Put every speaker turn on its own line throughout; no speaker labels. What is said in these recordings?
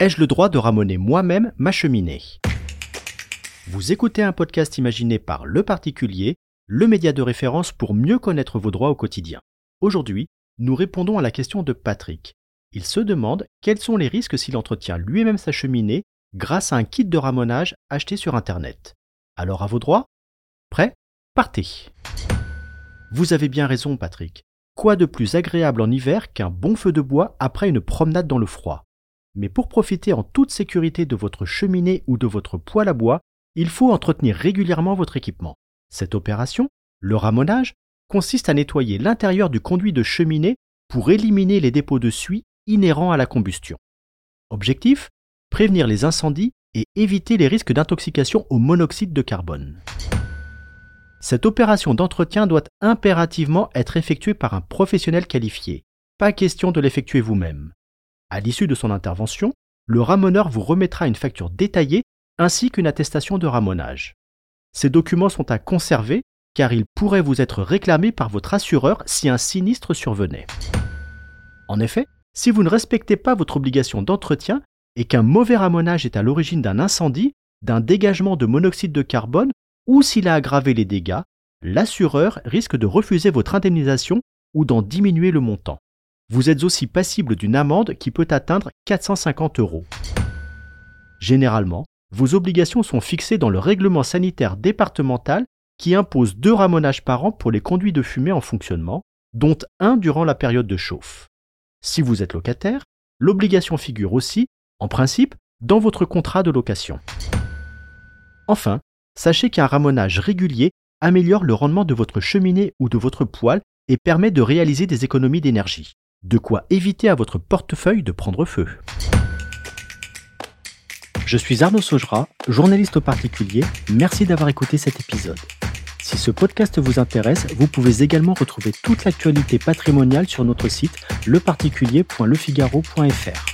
Ai-je le droit de ramener moi-même ma cheminée? Vous écoutez un podcast imaginé par Le Particulier, le média de référence pour mieux connaître vos droits au quotidien. Aujourd'hui, nous répondons à la question de Patrick. Il se demande quels sont les risques s'il entretient lui-même sa cheminée grâce à un kit de ramonage acheté sur Internet. Alors à vos droits? Prêt? Partez Vous avez bien raison Patrick. Quoi de plus agréable en hiver qu'un bon feu de bois après une promenade dans le froid? Mais pour profiter en toute sécurité de votre cheminée ou de votre poêle à bois, il faut entretenir régulièrement votre équipement. Cette opération, le ramonage, consiste à nettoyer l'intérieur du conduit de cheminée pour éliminer les dépôts de suie inhérents à la combustion. Objectif Prévenir les incendies et éviter les risques d'intoxication au monoxyde de carbone. Cette opération d'entretien doit impérativement être effectuée par un professionnel qualifié. Pas question de l'effectuer vous-même. À l'issue de son intervention, le ramoneur vous remettra une facture détaillée ainsi qu'une attestation de ramonage. Ces documents sont à conserver car ils pourraient vous être réclamés par votre assureur si un sinistre survenait. En effet, si vous ne respectez pas votre obligation d'entretien et qu'un mauvais ramonage est à l'origine d'un incendie, d'un dégagement de monoxyde de carbone ou s'il a aggravé les dégâts, l'assureur risque de refuser votre indemnisation ou d'en diminuer le montant. Vous êtes aussi passible d'une amende qui peut atteindre 450 euros. Généralement, vos obligations sont fixées dans le règlement sanitaire départemental qui impose deux ramonages par an pour les conduits de fumée en fonctionnement, dont un durant la période de chauffe. Si vous êtes locataire, l'obligation figure aussi, en principe, dans votre contrat de location. Enfin, sachez qu'un ramonage régulier améliore le rendement de votre cheminée ou de votre poêle et permet de réaliser des économies d'énergie. De quoi éviter à votre portefeuille de prendre feu. Je suis Arnaud Saugera, journaliste au particulier. Merci d'avoir écouté cet épisode. Si ce podcast vous intéresse, vous pouvez également retrouver toute l'actualité patrimoniale sur notre site leparticulier.lefigaro.fr.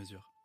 mesure.